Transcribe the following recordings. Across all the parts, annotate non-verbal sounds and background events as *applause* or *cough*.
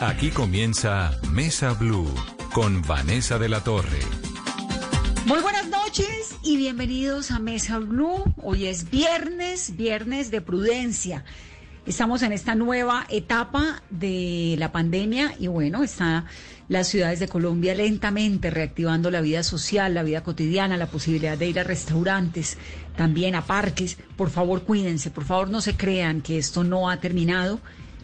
Aquí comienza Mesa Blue con Vanessa de la Torre. Muy buenas noches y bienvenidos a Mesa Blue. Hoy es viernes, viernes de prudencia. Estamos en esta nueva etapa de la pandemia y bueno, están las ciudades de Colombia lentamente reactivando la vida social, la vida cotidiana, la posibilidad de ir a restaurantes, también a parques. Por favor, cuídense, por favor, no se crean que esto no ha terminado.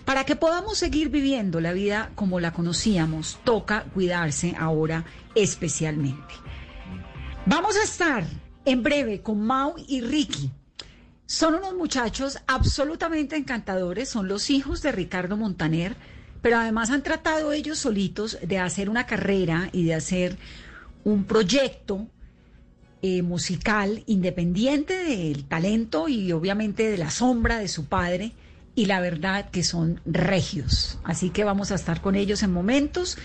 Para que podamos seguir viviendo la vida como la conocíamos, toca cuidarse ahora especialmente. Vamos a estar en breve con Mau y Ricky. Son unos muchachos absolutamente encantadores, son los hijos de Ricardo Montaner, pero además han tratado ellos solitos de hacer una carrera y de hacer un proyecto eh, musical independiente del talento y obviamente de la sombra de su padre y la verdad que son regios. Así que vamos a estar con ellos en momentos.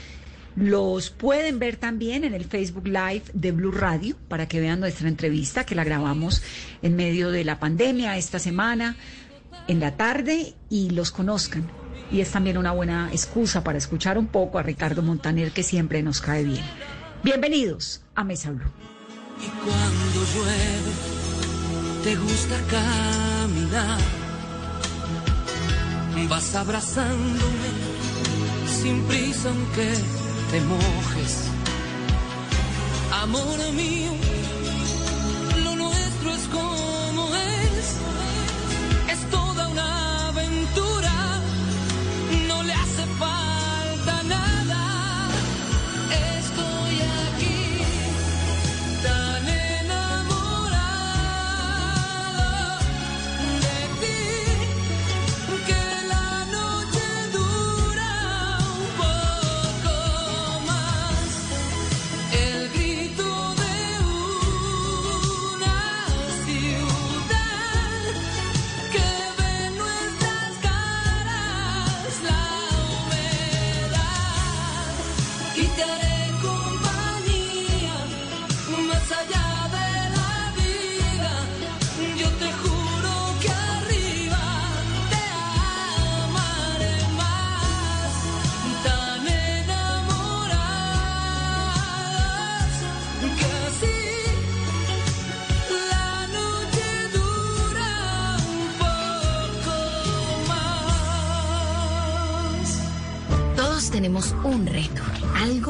Los pueden ver también en el Facebook Live de Blue Radio para que vean nuestra entrevista que la grabamos en medio de la pandemia esta semana, en la tarde, y los conozcan. Y es también una buena excusa para escuchar un poco a Ricardo Montaner que siempre nos cae bien. Bienvenidos a Mesa Blue. Y cuando llueve, te gusta caminar vas abrazándome sin prisa aunque te mojes. Amor mío,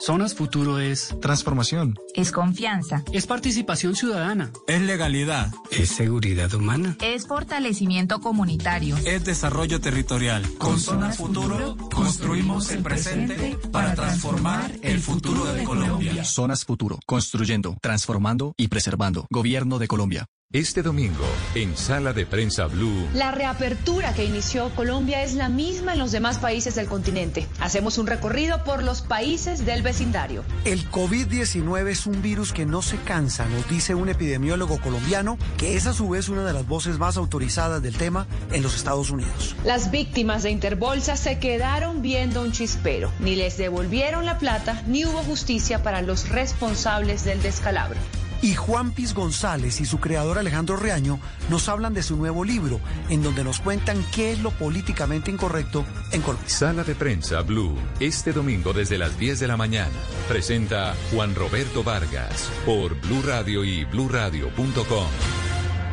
Zonas Futuro es Transformación. Es confianza. es participación ciudadana, Es legalidad. es seguridad humana. Es fortalecimiento comunitario. Es desarrollo territorial. Con Zonas Futuro construimos el presente para transformar el futuro de Colombia. Zonas Futuro. Construyendo, transformando y preservando. Gobierno de Colombia. Este domingo, en Sala de Prensa Blue, La reapertura que inició Colombia es la misma en los demás países del continente. Hacemos un recorrido por los países del vecindario. El COVID-19 es un virus que no se cansa, nos dice un epidemiólogo colombiano, que es a su vez una de las voces más autorizadas del tema en los Estados Unidos. Las víctimas de Interbolsa se quedaron viendo un chispero. Ni les devolvieron la plata, ni hubo justicia para los responsables del descalabro. Y Juan Piz González y su creador Alejandro Reaño nos hablan de su nuevo libro, en donde nos cuentan qué es lo políticamente incorrecto en Colombia. Sala de Prensa Blue, este domingo desde las 10 de la mañana. Presenta Juan Roberto Vargas por Blue Radio y bluradio.com.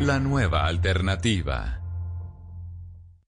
La nueva alternativa.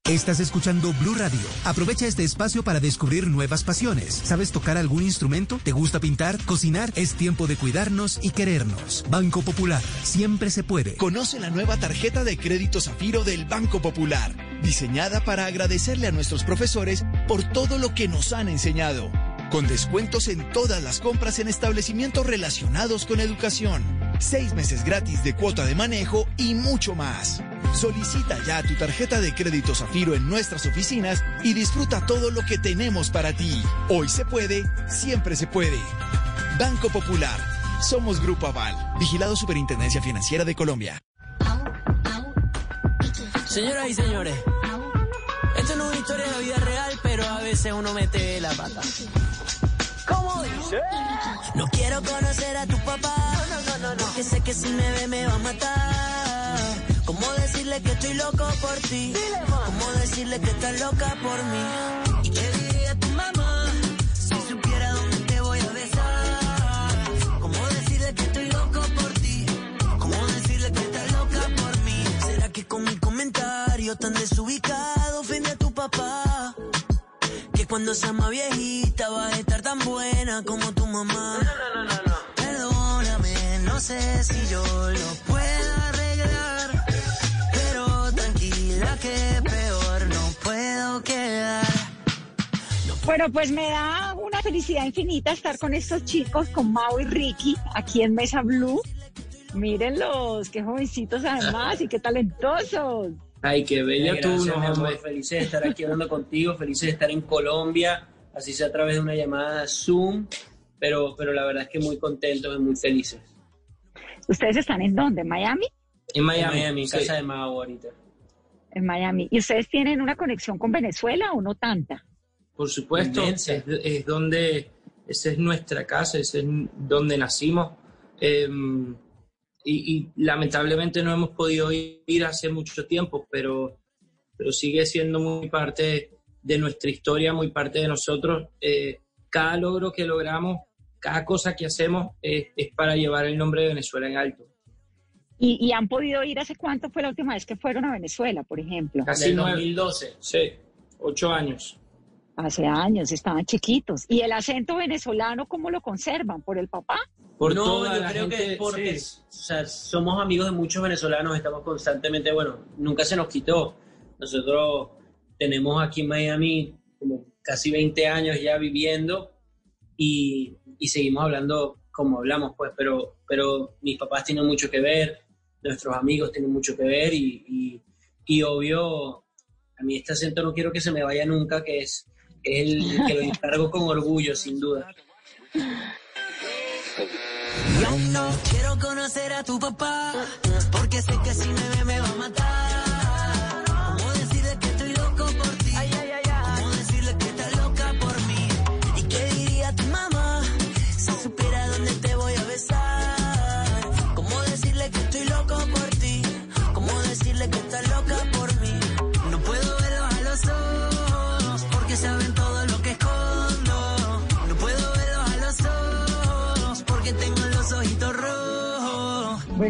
Estás escuchando Blue Radio. Aprovecha este espacio para descubrir nuevas pasiones. ¿Sabes tocar algún instrumento? ¿Te gusta pintar? ¿Cocinar? Es tiempo de cuidarnos y querernos. Banco Popular. Siempre se puede. Conoce la nueva tarjeta de crédito Zafiro del Banco Popular, diseñada para agradecerle a nuestros profesores por todo lo que nos han enseñado. Con descuentos en todas las compras en establecimientos relacionados con educación. Seis meses gratis de cuota de manejo y mucho más. Solicita ya tu tarjeta de crédito Zafiro en nuestras oficinas y disfruta todo lo que tenemos para ti. Hoy se puede, siempre se puede. Banco Popular. Somos Grupo Aval. Vigilado Superintendencia Financiera de Colombia. Señoras y señores, esto no es una historia de la vida real, pero a veces uno mete la pata. ¿Cómo dice? No quiero conocer a tu papá, no, no, no, no, que sé que si me ve me va a matar. ¿Cómo decirle que estoy loco por ti? ¿Cómo decirle que estás loca por mí? ¿Y qué diría tu mamá si supiera dónde te voy a besar? ¿Cómo decirle que estoy loco por ti? ¿Cómo decirle que estás loca por mí? ¿Será que con mi comentario tan desubicado ofende a tu papá? Que cuando sea más viejita va a buena como tu mamá. No, no, no, no, Perdóname, no sé si yo lo puedo arreglar. Pero tranquila que peor no puedo quedar. Bueno, pues me da una felicidad infinita estar con estos chicos, con Mau y Ricky, aquí en Mesa Blue. Mírenlos, qué jovencitos además y qué talentosos. Ay, qué bella tú, no, mi amor. Felices de estar aquí hablando contigo, felices de estar en Colombia, así sea a través de una llamada Zoom, pero, pero la verdad es que muy contentos y muy felices. ¿Ustedes están en dónde? ¿En Miami? En Miami, En Miami, en sí. casa de Mau ahorita. En Miami. ¿Y ustedes tienen una conexión con Venezuela o no tanta? Por supuesto, es, es donde, esa es nuestra casa, ese es donde nacimos. Eh, y, y lamentablemente no hemos podido ir hace mucho tiempo, pero, pero sigue siendo muy parte de nuestra historia, muy parte de nosotros. Eh, cada logro que logramos, cada cosa que hacemos es, es para llevar el nombre de Venezuela en alto. ¿Y, y han podido ir hace cuánto fue la última vez que fueron a Venezuela, por ejemplo? Casi Del nueve- 2012. Sí, ocho años. Hace años, estaban chiquitos. ¿Y el acento venezolano cómo lo conservan? ¿Por el papá? Por no, toda yo la creo que es porque sí. o sea, somos amigos de muchos venezolanos, estamos constantemente, bueno, nunca se nos quitó. Nosotros tenemos aquí en Miami como casi 20 años ya viviendo y, y seguimos hablando como hablamos, pues, pero, pero mis papás tienen mucho que ver, nuestros amigos tienen mucho que ver y, y, obvio, a mí este acento no quiero que se me vaya nunca, que es, el que lo encargo con orgullo, sin duda. No quiero conocer a tu papá, porque sé que si me ve me va a matar.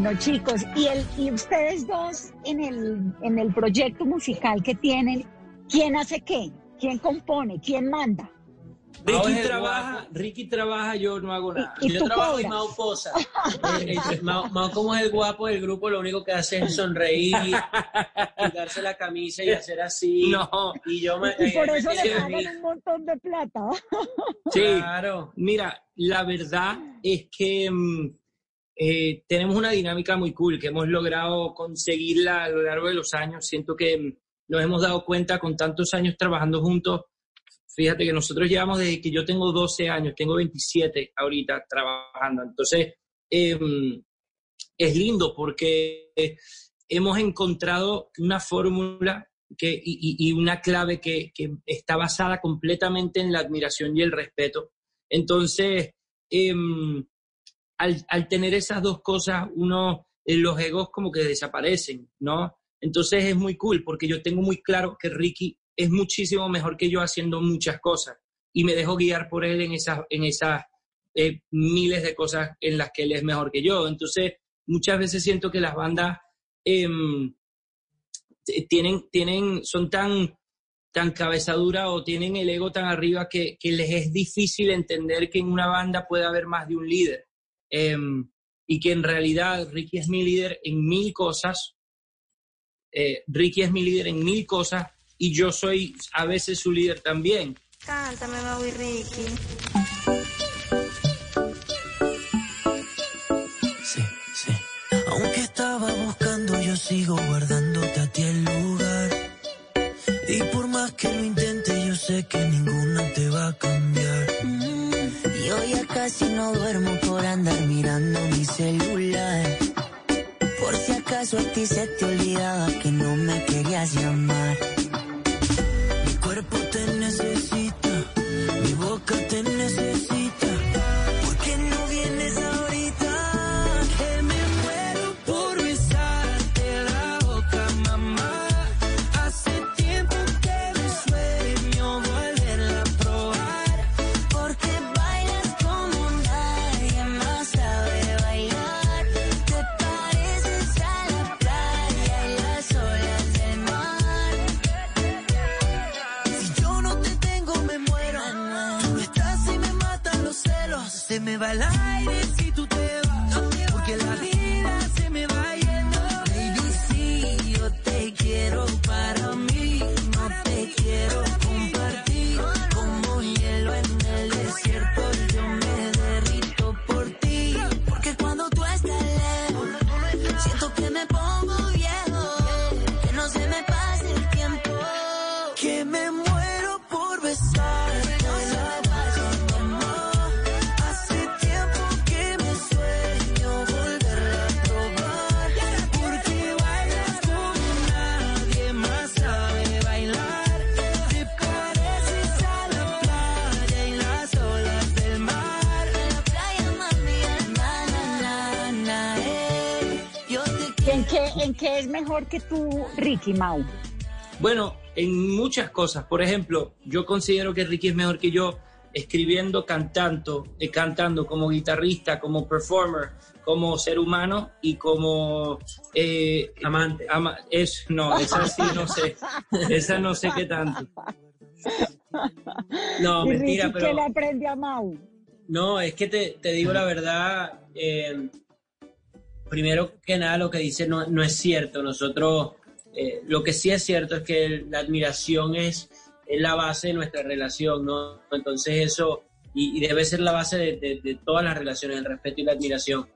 Bueno, chicos, y, el, y ustedes dos en el, en el proyecto musical que tienen, ¿quién hace qué? ¿Quién compone? ¿Quién manda? Ricky trabaja, Ricky trabaja, yo no hago nada. ¿Y yo trabajo y cobras? Mao posa. *laughs* Eh, eh, Mao, Mao, como es el guapo del grupo, lo único que hace es sonreír, *laughs* quitarse la camisa y hacer así. No. Y yo me. Y por eh, eso me le pagan un montón de plata. Sí, Claro. Mira, la verdad es que mm, eh, tenemos una dinámica muy cool que hemos logrado conseguirla a lo largo de los años. Siento que nos hemos dado cuenta con tantos años trabajando juntos. Fíjate que nosotros llevamos desde que yo tengo 12 años, tengo 27 ahorita trabajando. Entonces, em, es lindo porque hemos encontrado una fórmula que, y, y- una clave que, que está basada completamente en la admiración y el respeto. Entonces, em, al, tener esas dos cosas, uno, eh, los egos como que desaparecen, ¿no? Entonces es muy cool porque yo tengo muy claro que Ricky es muchísimo mejor que yo haciendo muchas cosas y me dejo guiar por él en esas, en esas eh, miles de cosas en las que él es mejor que yo. Entonces, muchas veces siento que las bandas em, tienen, tienen, son tan, tan cabezadura o tienen el ego tan arriba que, que les es difícil entender que en una banda puede haber más de un líder. Em, y que en realidad Ricky es mi líder en mil cosas. Eh, Ricky es mi líder en mil cosas y yo soy a veces su líder también. Cántame, Mau y Ricky. Sí, sí. Aunque estaba buscando, yo sigo guardándote a ti el lugar. Y por más que lo intente, yo sé que ninguno te va a cambiar. Casi no duermo por andar mirando mi celular. Por si acaso a ti se te olvidaba que no me querías llamar. Se mejor que tú, Ricky Mau? Bueno, en muchas cosas. Por ejemplo, yo considero que Ricky es mejor que yo escribiendo, cantando, eh, cantando como guitarrista, como performer, como ser humano y como eh, amante. es, no, esa sí no sé. *laughs* Esa no sé qué tanto. No, ¿Y mentira, Ricky pero... qué le aprende a Mau? No, es que te, te digo la verdad, eh, primero que nada lo que dice no, no es cierto. Nosotros, eh, lo que sí es cierto es que la admiración es, es la base de nuestra relación, ¿no? Entonces eso, y, y debe ser la base de, de- de todas las relaciones, el respeto y la admiración,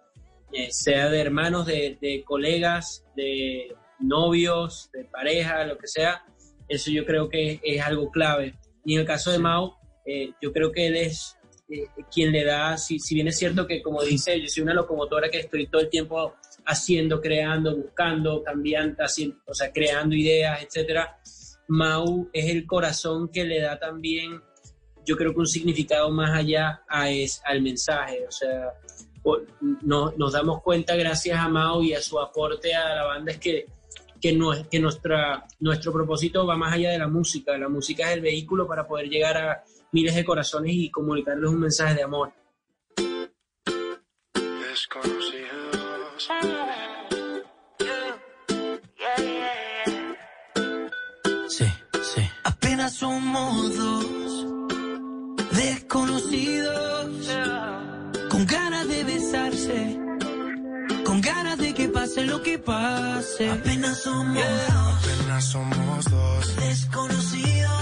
eh, sea de hermanos, de, de colegas, de novios, de pareja, lo que sea. Eso yo creo que es algo clave. Y en el caso de Mao, eh, yo creo que él es eh, quien le da, si, si bien es cierto que como dice, yo soy una locomotora que estoy todo el tiempo haciendo, creando, buscando, cambiando, haciendo, o sea, creando ideas, etcétera. Mau es el corazón que le da también, yo creo que un significado más allá a es, al mensaje, o sea, no- nos damos cuenta gracias a Mau y a su aporte a la banda es que, que, no, que nuestra, nuestro propósito va más allá de la música, la música es el vehículo para poder llegar a miles de corazones y comunicarles un mensaje de amor. Sí, sí. Apenas somos dos desconocidos con ganas de besarse, con ganas de que pase lo que pase. Apenas somos dos, Apenas somos dos. desconocidos,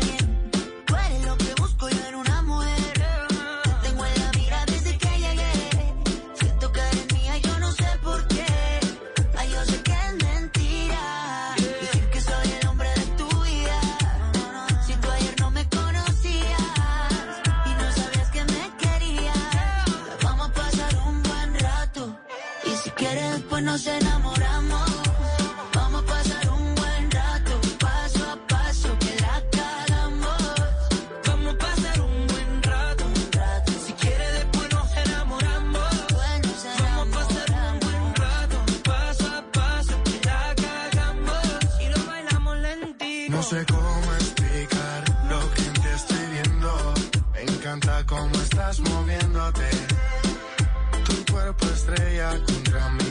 nos enamoramos. Vamos a pasar un buen rato, paso a paso, que la cagamos. Vamos a pasar un buen rato. Si quiere después nos enamoramos. Vamos a pasar un buen rato, paso a paso, que la cagamos. Y lo bailamos lentito. No sé cómo explicar lo que te estoy viendo. Me encanta cómo estás moviéndote. Tu cuerpo estrella contra mí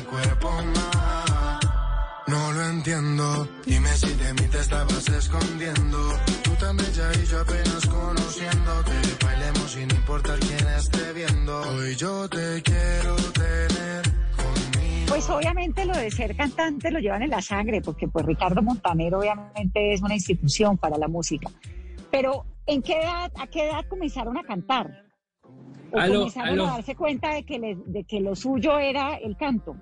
entiendo. Dime si de mí te estabas escondiendo. Tú tan bella y yo apenas conociéndote. Bailemos sin importar quién esté viendo. Hoy yo te quiero tener conmigo. Pues obviamente lo de ser cantante lo llevan en la sangre, porque pues Ricardo Montaner obviamente es una institución para la música. Pero ¿en qué edad, a qué edad comenzaron a cantar? ¿O A lo- comenzaron a lo- a darse cuenta de que, le- de que lo suyo era el canto?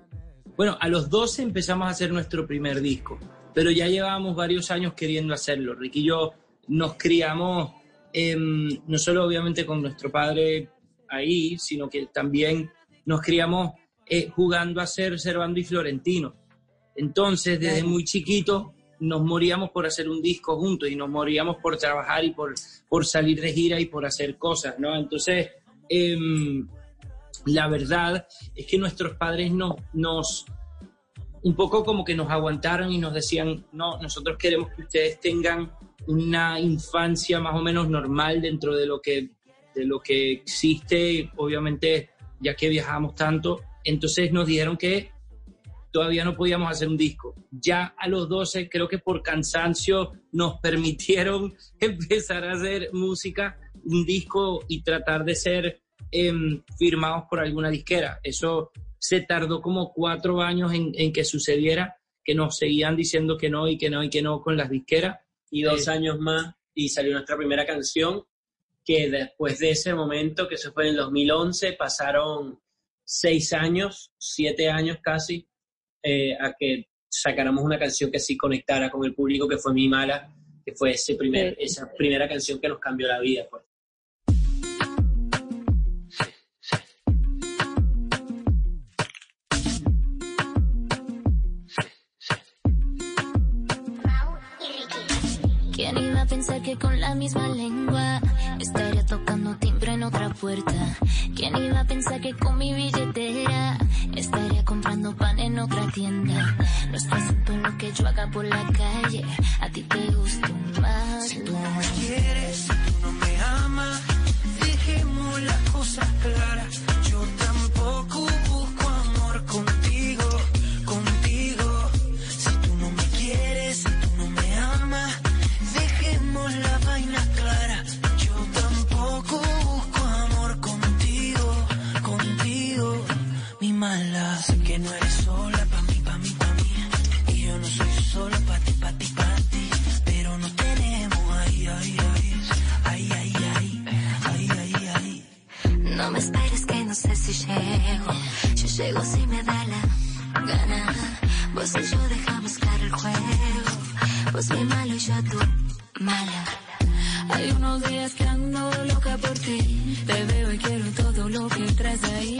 Bueno, a los 12 empezamos a hacer nuestro primer disco, pero ya llevábamos varios años queriendo hacerlo. Ricky y yo nos criamos em, no solo obviamente con nuestro padre ahí, sino que también nos criamos eh, jugando a ser Servando y Florentino. Entonces, desde muy chiquito nos moríamos por hacer un disco juntos y nos moríamos por trabajar y por, por salir de gira y por hacer cosas, ¿no? Entonces, em, la verdad es que nuestros padres no, nos, un poco como que nos aguantaron y nos decían, no, nosotros queremos que ustedes tengan una infancia más o menos normal dentro de lo que, de lo que existe, obviamente, ya que viajamos tanto. Entonces nos dijeron que todavía no podíamos hacer un disco. Ya a los 12, creo que por cansancio nos *laughs* permitieron empezar a hacer música, un disco y tratar de ser em, firmados por alguna disquera. Eso se tardó como cuatro años en, en que sucediera, que nos seguían diciendo que no y que no y que no con las disqueras. y dos Eh, años más y salió nuestra primera canción que después de ese momento, que se fue en el 2011, pasaron seis años, siete años casi, eh, a que sacáramos una canción que sí conectara con el público, que fue Mi Mala, que fue ese primer, esa primera canción que nos cambió la vida. Pues. Pensar que con la misma lengua estaría tocando timbre en otra puerta? ¿Quién iba a pensar que con mi billetera estaría comprando pan en otra tienda? No es asunto lo que yo haga por la calle, a ti te gusta más. Si tú me quieres, si tú no me amas, dejemos las cosas claras. Llego si me da la gana. Vos y yo dejamos claro el juego. Vos mi malo y yo tu mala. Hay unos días que ando loca por ti. Te veo y quiero todo lo que traes ahí.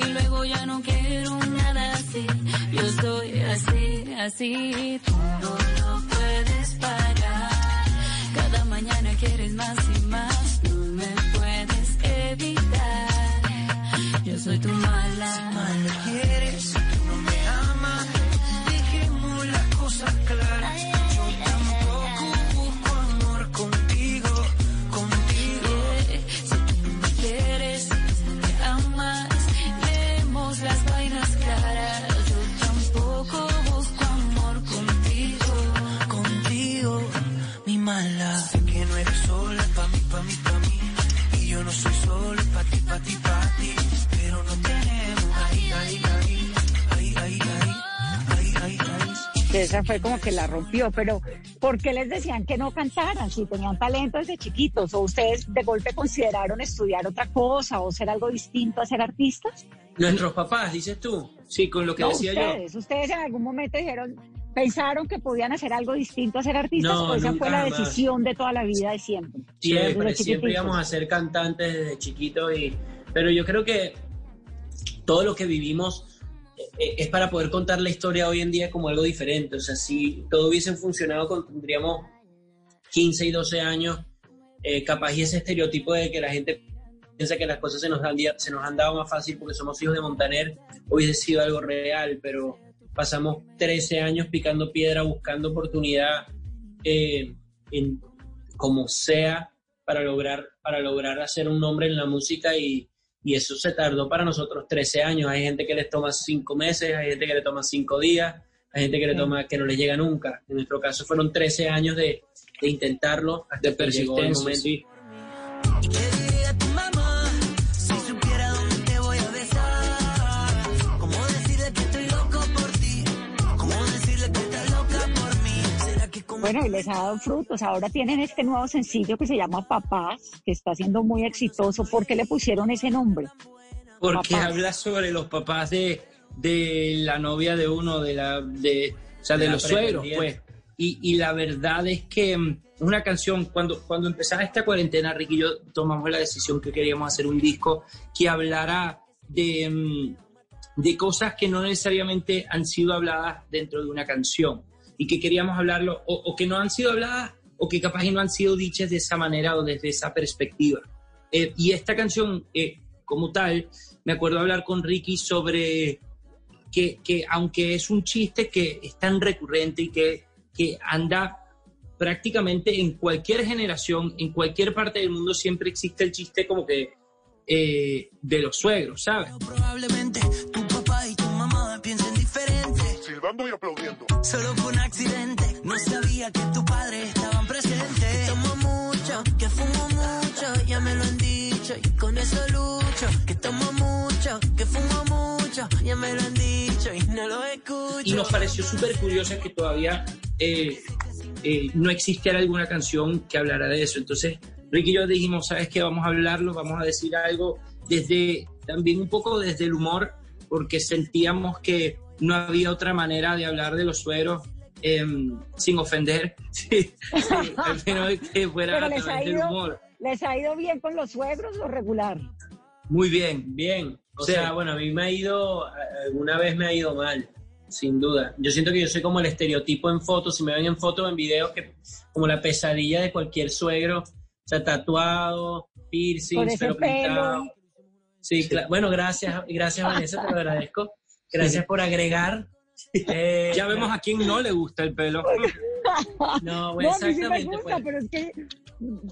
Y luego ya no quiero nada así. Yo estoy así, así. Tú no lo puedes parar. Cada mañana quieres más y más. No me puedes evitar. Soy tu mala. Si mal me quieres, esa fue como que la rompió, pero ¿por qué les decían que no cantaran si tenían talento desde chiquitos? ¿O ustedes de golpe consideraron estudiar otra cosa o ser algo distinto a ser artistas? Nuestros papás, dices tú. Sí, con lo que No, decía yo. ustedes, ustedes en algún momento dijeron, pensaron que podían hacer algo distinto a ser artistas No, o esa fue la decisión de toda la vida de siempre. Siempre, siempre íbamos a ser cantantes desde chiquitos, y, pero yo creo que todo lo que vivimos es para poder contar la historia hoy en día como algo diferente. O sea, si todo hubiese funcionado tendríamos 15 y 12 años, eh, capaz y ese estereotipo de que la gente piensa que las cosas se nos, dia- se nos han dado más fácil porque somos hijos de Montaner, hubiese sido algo real, pero pasamos 13 años picando piedra, buscando oportunidad. eh, en como sea para lograr, para lograr hacer un nombre en la música y, y eso se tardó para nosotros 13 años. Hay gente que les toma 5 meses, hay gente que le toma 5 días, hay gente que le toma que no le llega nunca. En nuestro caso fueron 13 años de, de intentarlo hasta De que llegó el persistencia, momento. sí. Bueno, y les ha dado frutos. Ahora tienen este nuevo sencillo que se llama Papás, que está siendo muy exitoso. ¿Por qué le pusieron ese nombre? Porque Papás. habla sobre los papás de, de la novia de uno, de la, de, o sea, de, los suegros, pues. Y, y la verdad es que mm, es una canción, cuando, cuando empezaba esta cuarentena, Ricky y yo tomamos la decisión que queríamos hacer un disco que hablara de, mm, de cosas que no necesariamente han sido habladas dentro de una canción y que queríamos hablarlo, o, o que no han sido habladas, o que capaz y no han sido dichas de esa manera o desde esa perspectiva. Eh, y esta canción, eh, como tal, me acuerdo hablar con Ricky sobre que, que aunque es un chiste que es tan recurrente y que, que anda prácticamente en cualquier generación, en cualquier parte del mundo, siempre existe el chiste como que eh, de los suegros, ¿sabes? probablemente tu papá y tu mamá piensen diferente? Silbando y aplaudiendo. Solo fue un accidente. No sabía que tu padre estaban presentes. Tomo mucho, que fumo mucho, ya me lo han dicho y con eso lucho. Que tomo mucho, que fumo mucho, ya me lo han dicho y no lo escucho. y nos pareció súper curioso que todavía eh, eh, no existiera alguna canción que hablara de eso. Entonces, Ricky y yo dijimos, ¿sabes qué? Vamos a hablarlo, vamos a decir algo desde, también un poco desde el humor, porque sentíamos que no había otra manera de hablar de los sueros em, sin ofender, sí, *laughs* sí, al menos que fuera Pero a les ha, ido, humor. ¿Les ha ido bien con los suegros o regular? Muy bien, Bien. O Sí. sea, bueno, a mí me ha ido, alguna vez me ha ido mal, sin duda. Yo siento que yo soy como el estereotipo en fotos, si me ven en fotos o en videos, que como la pesadilla de cualquier suegro, o sea, tatuado, ese pero pintado. pelo. Sí, cla- bueno, gracias, gracias Vanessa, te lo agradezco. Gracias por agregar. Eh, ya vemos a quién no le gusta el pelo. No, *laughs* No, bueno, a mí sí me exactamente. gusta, pues. pero es que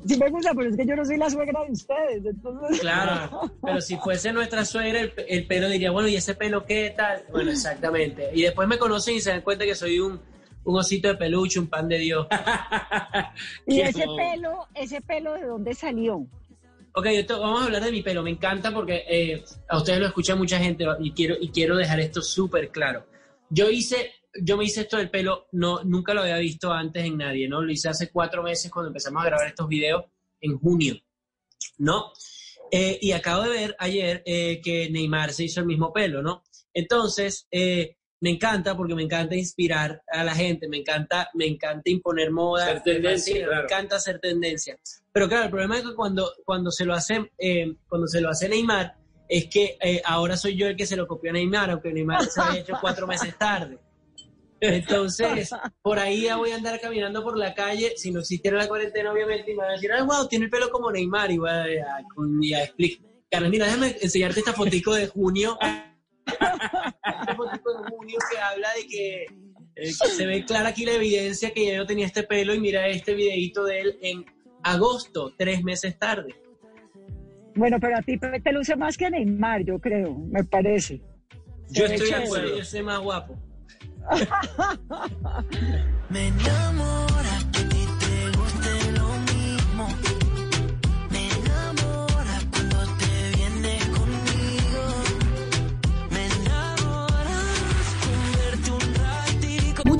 sí me gusta, pero es que yo no soy la suegra de ustedes, entonces. Claro, *laughs* pero si fuese nuestra suegra, el, el pelo diría, bueno, ¿y ese pelo qué tal? Bueno, exactamente. Y después me conocen y se dan cuenta que soy un, un osito de peluche, un pan de Dios. *laughs* Y ese pelo, ese pelo de dónde salió. Ok, te- vamos a hablar de mi pelo. Me encanta porque eh, a ustedes lo escucha mucha gente y quiero, y quiero dejar esto súper claro. Yo hice, yo me hice esto del pelo, no, nunca lo había visto antes en nadie, ¿no? Lo hice hace cuatro meses cuando empezamos a grabar estos videos en junio, ¿no? Eh, y acabo de ver ayer eh, que Neymar se hizo el mismo pelo, ¿no? Entonces, eh, me encanta porque me encanta inspirar a la gente, me encanta, me encanta imponer moda, me claro. me encanta hacer tendencia. Pero claro, el problema es que cuando, cuando se lo hace, eh, cuando se lo hace Neymar, es que eh, ahora soy yo el que se lo copió a Neymar, aunque Neymar se lo había hecho cuatro meses tarde. Entonces, por ahí ya voy a andar caminando por la calle, si no existiera la cuarentena, obviamente, y me van a decir, ah, wow, tiene el pelo como Neymar, y voy a, a, a explicar. Carlos, mira, déjame enseñarte esta fotico de junio. Esta fotico de junio que habla de que, eh, que se ve clara aquí la evidencia que ya yo tenía este pelo, y mira este videito de él en agosto, tres meses tarde. Bueno, pero a ti te luce más que a Neymar, yo creo, me parece. Yo Se estoy de acuerdo, yo soy más guapo. *laughs* Me enamora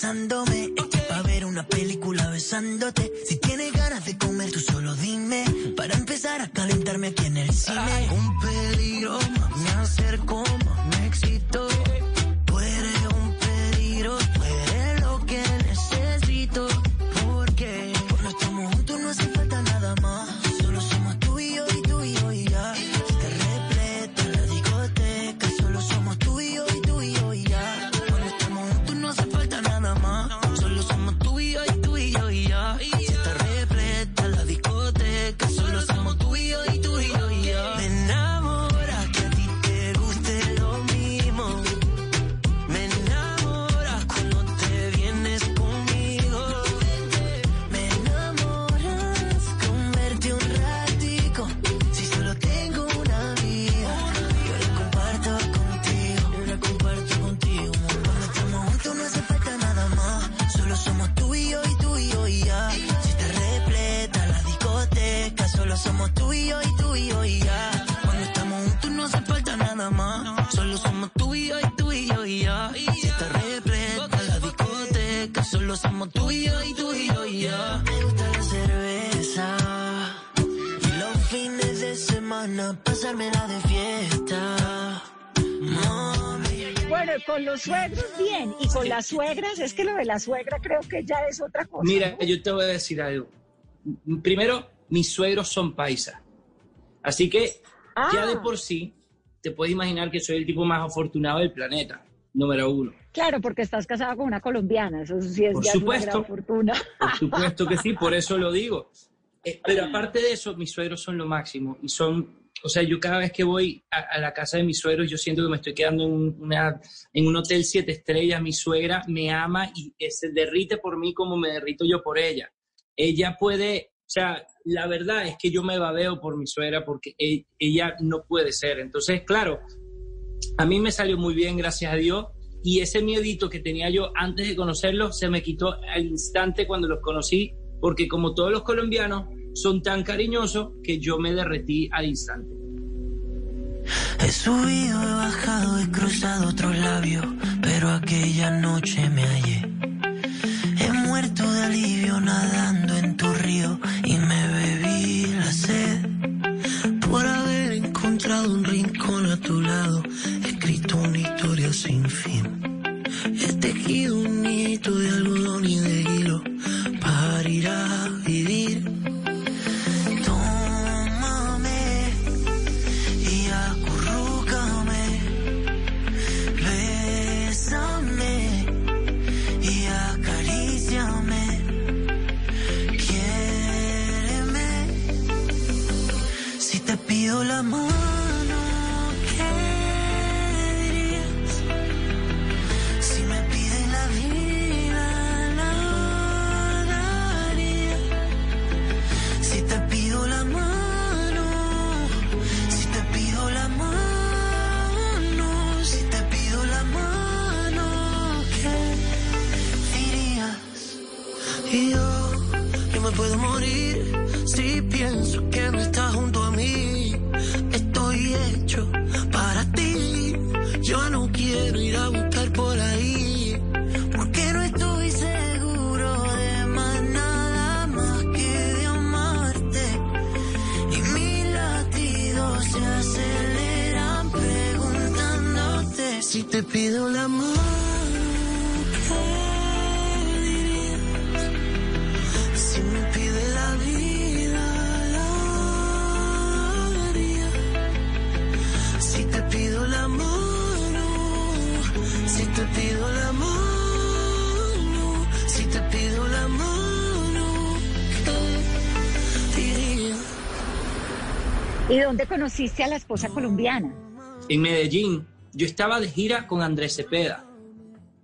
Tienes confesándome. Pa' ver una película besándote. Si tienes ganas de comer, tú solo dime. Para empezar a calentarme aquí en el cine. Un peligro, me acerco, me excito. Somos tú y yo y tú y yo y. Me gusta la cerveza y los fines de semana pasármela de fiesta. Mami. Bueno, con los suegros bien, y con las suegras, es que lo de la suegra creo que ya es otra cosa. Mira, ¿no? yo te voy a decir algo. Primero, mis suegros son paisas. Así que ya de Ah. por sí te puedes imaginar que soy el tipo más afortunado del planeta, número uno. Claro, porque estás casado con una colombiana, eso sí es Por ya es una supuesto. gran fortuna. Por supuesto que sí, por eso lo digo. Eh, pero aparte de eso, mis suegros son lo máximo y son, o sea, yo cada vez que voy a, a la casa de mis suegros, yo siento que me estoy quedando en una- en un hotel siete estrellas. Mi suegra me ama y eh, se derrite por mí como me derrito yo por ella. Ella puede, o sea, la verdad es que yo me babeo por mi suegra porque e- ella no puede ser. Entonces, claro, a mí me salió muy bien, gracias a Dios. Y ese miedito que tenía yo antes de conocerlos se me quitó al instante cuando los conocí, porque como todos los colombianos son tan cariñosos que yo me derretí al instante. He subido, he bajado, he cruzado otros labios, pero aquella noche me hallé. He muerto de alivio nadando en tu río y me bebí la sed. Por haber encontrado un rincón a tu lado, he escrito una historia sin fin. He tejido un hito de algodón y de hilo para ir a vivir. Tómame y acurrúcame, bésame y acaríciame, quiéreme. Si te pido la mano, conociste a la esposa colombiana? En Medellín, yo estaba de gira con Andrés Cepeda.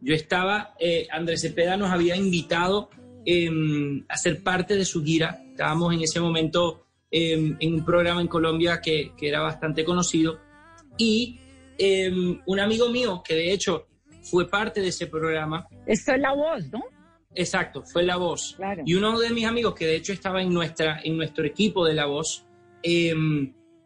Yo estaba, eh, Andrés Cepeda nos había invitado em, a ser parte de su gira. Estábamos en ese momento em, en un programa en Colombia que, que era bastante conocido. Y em, un amigo mío, que de hecho fue parte de ese programa, Esto es la voz, ¿no? Exacto, fue La Voz. Claro. Y uno de mis amigos, que de hecho estaba en, nuestra, en nuestro equipo de La Voz, eh,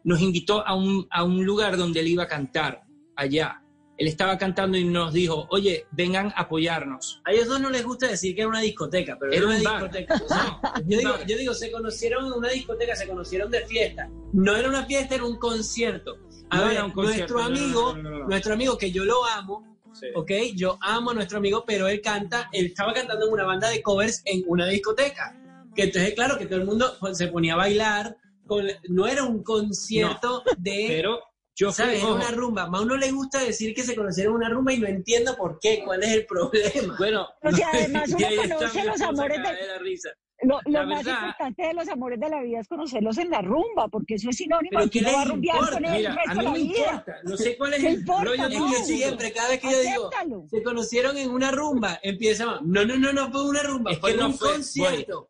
nos invitó a un, a un lugar donde él iba a cantar allá. él estaba cantando y nos dijo, oye, vengan a apoyarnos. A ellos dos no les gusta decir que era una discoteca, pero Era una un discoteca. *laughs* No, yo, digo, yo digo, se conocieron en una discoteca, se conocieron de fiesta. No era una fiesta, era un concierto. A No ver, era un concierto, nuestro amigo, no, nuestro amigo que yo lo amo, ¿ok? Yo amo a nuestro amigo, pero él canta, él estaba cantando en una banda de covers en una discoteca. Que entonces, claro, que todo el mundo se ponía a bailar. Con, no era un concierto de... Pero yo fui, ¿Sabes? Era ojo. una rumba. A uno le gusta decir que se conocieron en una rumba y no entiendo por qué, cuál es el problema. Bueno, O sea, *laughs* además uno conoce los amores acá de- la risa. Lo, lo La más verdad- importante de los amores de la vida es conocerlos en la rumba, porque eso es sinónimo de que ¿qué uno va a les rumbear importa? con Mira, el resto a mí de la me vida. importa. No sé cuál es ¿Qué el importa, rollo Es no? que siempre, cada vez que yo digo, se conocieron en una rumba, empieza, no, no, no, no fue una rumba, Es fue que no un fue, concierto.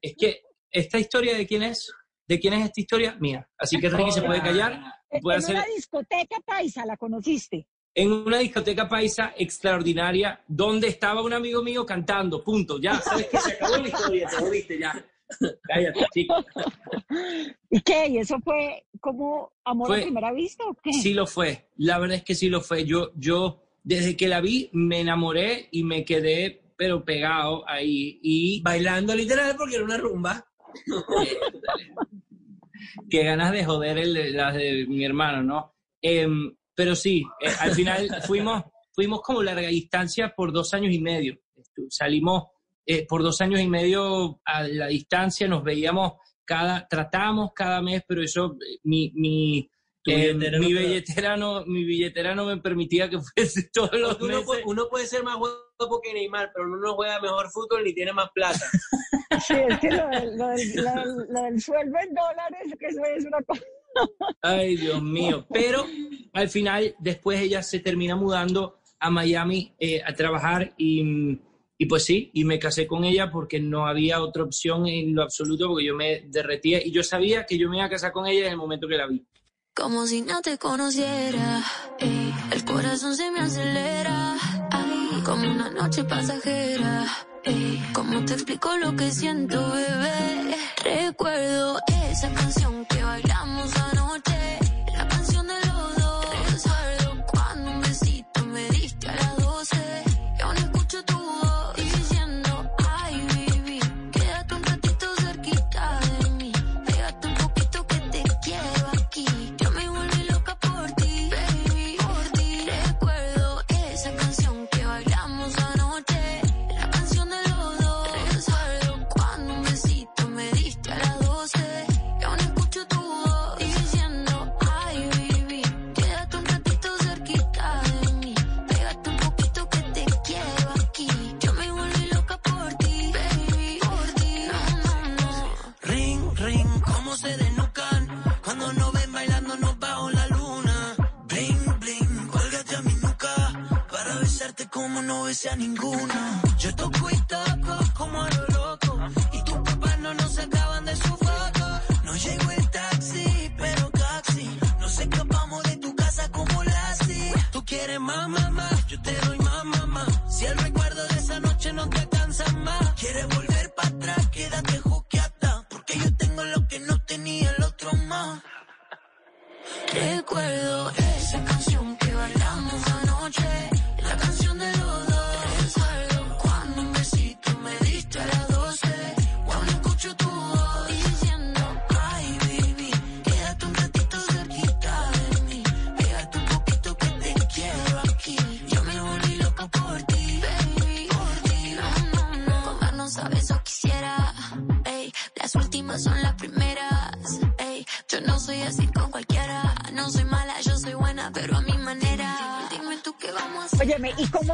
Es que esta historia de quién es, de quién es esta historia, mía. Así que Ricky se puede callar, En puede en hacer una discoteca paisa la conociste. en una discoteca paisa extraordinaria donde estaba un amigo mío cantando, punto, ya, *laughs* sabes que se acabó la historia, te jodiste ya. Cállate, chico. ¿Y qué? ¿Y eso fue como amor Fue- a primera vista o qué? Sí lo fue, la verdad es que sí lo fue. Yo, yo desde que la vi me enamoré y me quedé pero pegado ahí y Bailando literal porque era una rumba. *laughs* qué ganas de joder el, las de mi hermano, ¿no? Em, pero sí, eh, al final fuimos, fuimos como larga distancia por dos años y medio. Salimos eh, por dos años y medio a la distancia, nos veíamos cada, tratábamos cada mes, pero eso, eh, mi, mi, eh, billetera mi no billetera no, mi billetera no me permitía que *laughs* fuese todos los Porque uno, meses. puede, uno puede ser más guapo que Neymar, pero uno no juega mejor fútbol ni tiene más plata. *laughs* Sí, es que lo del, lo del- lo del- lo del sueldo en dólares, que eso es una cosa. Ay, Dios mío. Pero al final, después ella se termina mudando a Miami eh, a trabajar y, y pues sí, y me casé con ella porque no había otra opción en lo absoluto porque yo me derretía y yo sabía que yo me iba a casar con ella en el momento que la vi. Como si no te conociera, ey, el corazón se me acelera, ay, como una noche pasajera, ey, ¿cómo te explico lo que siento, bebé? Recuerdo esa canción que bailamos como no besé a ninguna. Yo toco y toco como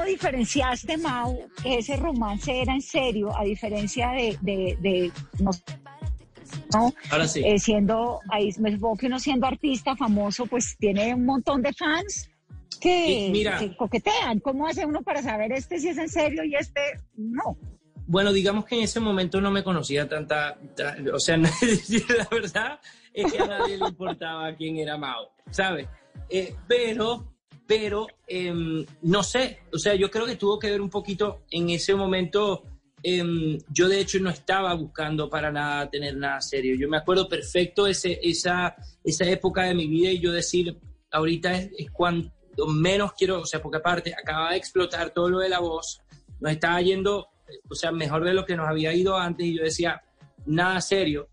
cómo diferenciaste, Mau, que ese romance era en serio, a diferencia de, de, de no, no, Ahora sí. eh, siendo, ahí me supongo que uno siendo artista famoso, pues tiene un montón de fans que, mira. que coquetean. ¿Cómo hace uno para saber este si es en serio y este no? Bueno, digamos que en ese momento no me conocía tanta, ta- o sea, *laughs* la verdad es que a nadie le importaba quién era Mao, ¿sabes? Eh, pero, pero, em, no sé, o sea, yo creo que tuvo que ver un poquito en ese momento. em, yo de hecho no estaba buscando para nada tener nada serio. Yo me acuerdo perfecto ese, esa, esa época de mi vida y yo decir, ahorita es, es cuan- menos quiero, o sea, porque aparte acaba de explotar todo lo de la voz, nos estaba yendo, o sea, mejor de lo que nos había ido antes y yo decía, nada serio.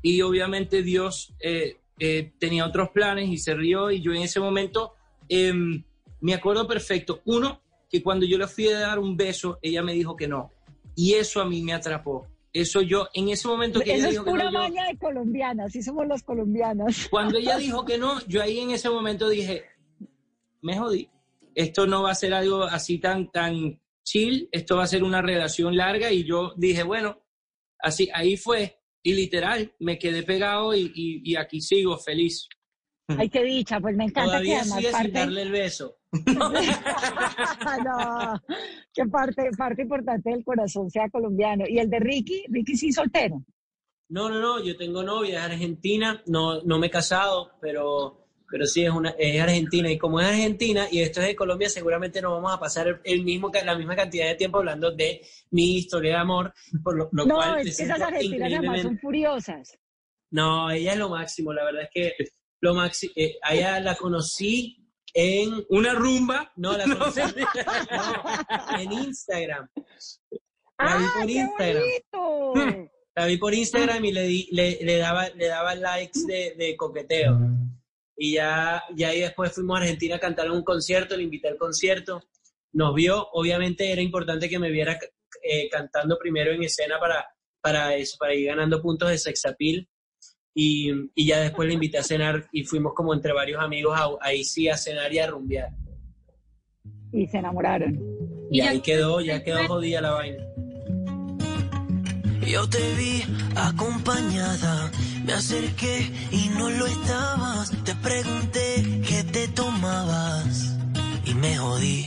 Y obviamente Dios eh, eh, tenía otros planes y se rió y yo en ese momento em, me acuerdo perfecto, uno, que cuando yo le fui a dar un beso, ella me dijo que no. Y eso a mí me atrapó. Eso yo, en ese momento que Eso ella es dijo que no, yo- maña de colombianas, así somos los colombianos. *laughs* cuando ella dijo que no, yo ahí en ese momento dije, me jodí. Esto no va a ser algo así tan, tan chill, esto va a ser una relación larga y yo dije, bueno, así, ahí fue. Y literal, me quedé pegado y, y- y aquí sigo feliz. Ay, qué dicha, pues me encanta que Todavía además sigue sin parte... darle el beso. *laughs* no, que parte, parte importante del corazón sea colombiano. Y el de Ricky, Ricky sí soltero. No, no, no, yo tengo novia, es argentina, no, no me he casado, pero, pero sí es, una, es argentina. Y como es argentina y esto es de Colombia, seguramente nos vamos a pasar el mismo, la misma cantidad de tiempo hablando de mi historia de amor, por lo, lo no, cual me es que esas argentinas además son furiosas. No, ella es lo máximo, la verdad es que lo máximo, a ella la conocí en... Una rumba. No, la *laughs* conocí no, *laughs* en Instagram. La vi ¡Ah, por qué Instagram. bonito! *laughs* La vi por Instagram y le, di, le, le daba, le daba likes de, de coqueteo. Y ya, ya ahí después fuimos a Argentina a cantar en un concierto, le invité al concierto. Nos vio, obviamente era importante que me viera eh, cantando primero en escena para, para eso, para ir ganando puntos de sexapil. Y, y ya después le invité a cenar y fuimos como entre varios amigos a- ahí sí a cenar y a rumbear. Y se enamoraron. Y ahí quedó, ya quedó jodida la vaina. Yo te vi acompañada, me acerqué y no lo estabas. Te pregunté qué te tomabas y me jodí.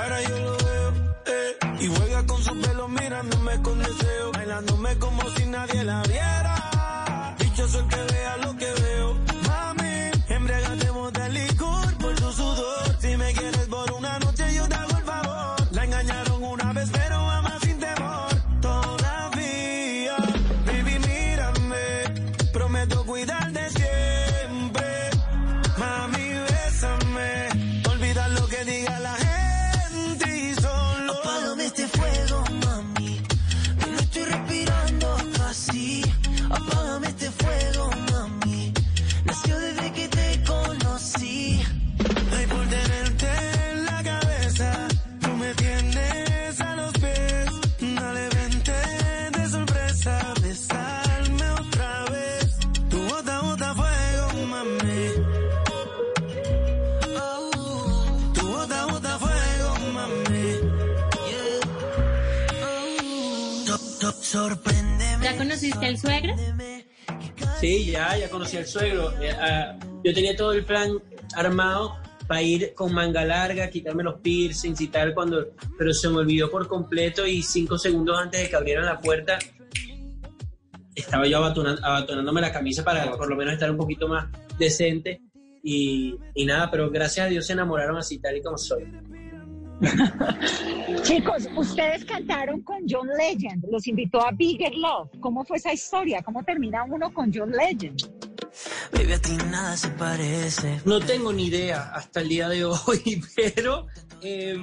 Cara yo lo veo. eh. Y juega con su pelo mirándome con deseo. Bailándome como conociste al suegro? Sí, ya, ya conocí al suegro. Eh, ah, yo tenía todo el plan armado para ir con manga larga, quitarme los piercings y tal, cuando, pero se me olvidó por completo y cinco segundos antes de que abrieran la puerta estaba yo abatonan- abatonándome la camisa para por lo menos estar un poquito más decente y, y nada, pero gracias a Dios se enamoraron así tal y como soy. *laughs* Chicos, ustedes cantaron con John Legend, los invitó a Bigger Love. ¿Cómo fue esa historia? ¿Cómo termina uno con John Legend? Baby, a ti nada se parece. No tengo ni idea hasta el día de hoy, *laughs* pero eh,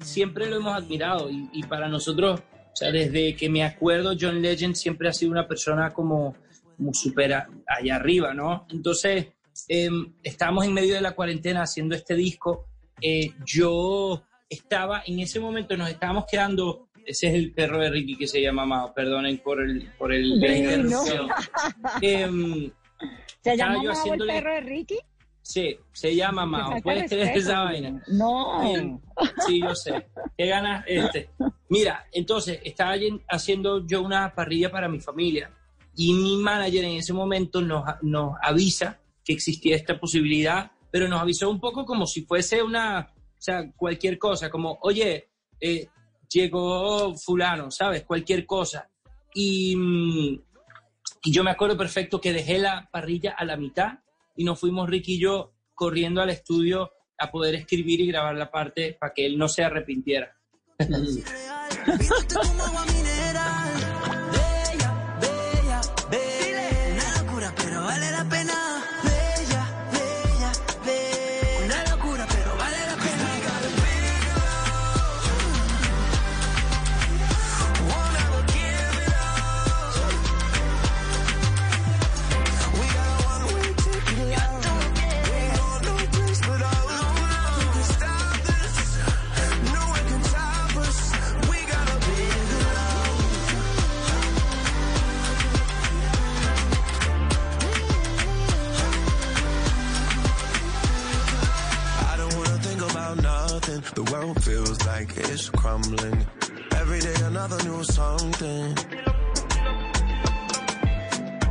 siempre lo hemos admirado y, y para nosotros, o sea, desde que me acuerdo, John Legend siempre ha sido una persona como, como súper allá arriba, ¿no? Entonces, eh, estábamos en medio de la cuarentena haciendo este disco. eh, yo estaba, en ese momento nos estábamos quedando, ese es el perro de Ricky que se llama Mao, perdonen por el, por el, la interrupción. *laughs* Em, ¿Se llama Mao el haciéndole- perro de Ricky? Sí, se llama Mao. ¿Puedes creer esa vaina? No. Sí, yo sé. ¿Qué ganas? Este. Mira, entonces estaba haciendo yo una parrilla para mi familia y mi manager en ese momento nos, nos avisa que existía esta posibilidad, pero nos avisó un poco como si fuese una, sea, cualquier cosa, como, oye, eh, llegó fulano, ¿sabes? Cualquier cosa. Y, mm, y yo me acuerdo perfecto que dejé la parrilla a la mitad y nos fuimos Ricky y yo corriendo al estudio a poder escribir y grabar la parte para que él no se arrepintiera. *laughs* nothing. The world feels like it's crumbling. Every day another new something.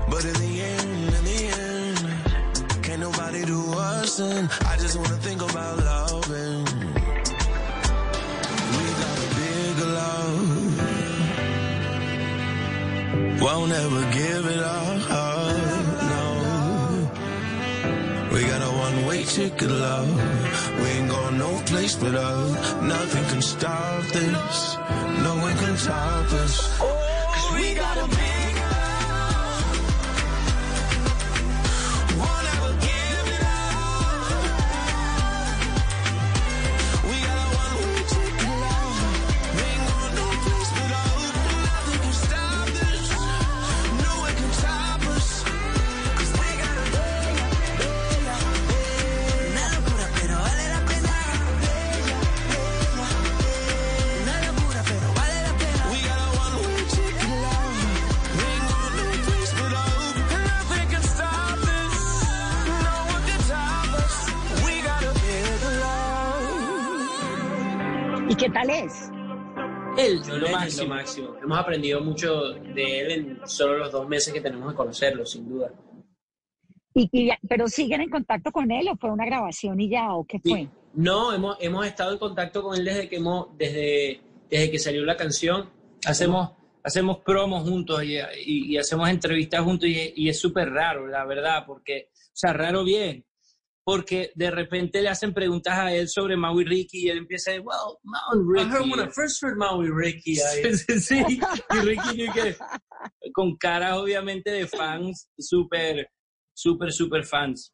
But in the end, in the end, can't nobody do us in. I just wanna think about loving. We got a big love. Won't ever give it up, got a one-way love. We ain't going no place but up. Nothing can stop this. No one can stop us. Lo máximo. Hemos aprendido mucho de él en solo los dos meses que tenemos de conocerlo, sin duda. Y, y ya- pero siguen en contacto con él o fue una grabación y ya o qué fue? No, hemos, hemos estado en contacto con él desde que hemos, desde, desde que salió la canción. Hacemos, hacemos promos juntos y, y- y hacemos entrevistas juntos y, y es súper raro, la verdad, porque, o sea, raro bien, porque de repente le hacen preguntas a él sobre Mau y Ricky y él empieza a decir, well, Mau and Ricky. I heard when I first heard Mau y Ricky. I- Sí, sí, sí. *laughs* Y Ricky con caras obviamente de fans, súper, súper, súper fans.